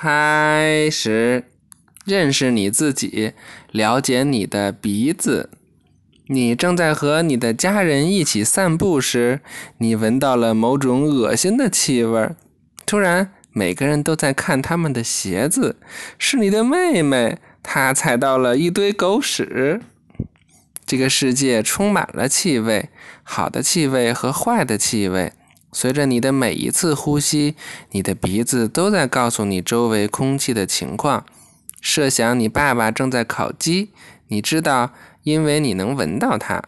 开始认识你自己，了解你的鼻子。你正在和你的家人一起散步时，你闻到了某种恶心的气味。突然，每个人都在看他们的鞋子。是你的妹妹，她踩到了一堆狗屎。这个世界充满了气味，好的气味和坏的气味。随着你的每一次呼吸，你的鼻子都在告诉你周围空气的情况。设想你爸爸正在烤鸡，你知道。因为你能闻到它，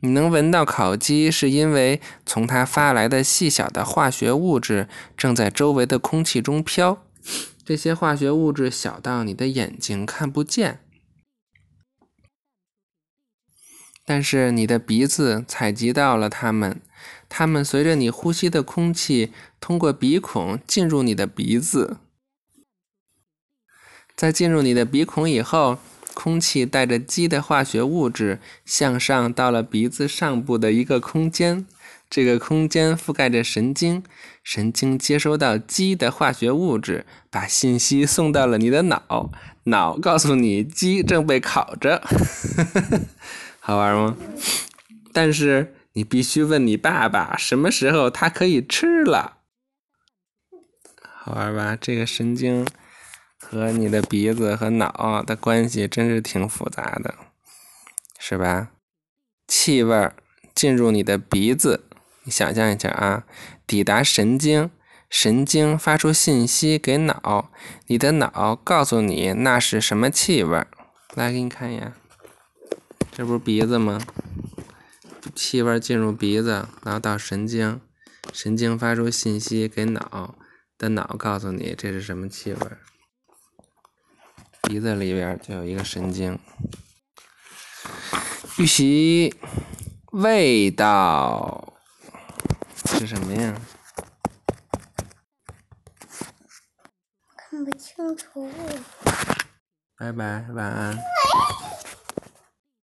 你能闻到烤鸡，是因为从它发来的细小的化学物质正在周围的空气中飘。这些化学物质小到你的眼睛看不见，但是你的鼻子采集到了它们。它们随着你呼吸的空气通过鼻孔进入你的鼻子，在进入你的鼻孔以后。空气带着鸡的化学物质向上到了鼻子上部的一个空间，这个空间覆盖着神经，神经接收到鸡的化学物质，把信息送到了你的脑，脑告诉你鸡正被烤着，好玩吗？但是你必须问你爸爸什么时候他可以吃了，好玩吧？这个神经。和你的鼻子和脑的关系真是挺复杂的，是吧？气味进入你的鼻子，你想象一下啊，抵达神经，神经发出信息给脑，你的脑告诉你那是什么气味。来，给你看一眼，这不是鼻子吗？气味进入鼻子，然后到神经，神经发出信息给脑，的脑告诉你这是什么气味。鼻子里边就有一个神经，预习味道是什么呀？看不清楚。拜拜，晚安。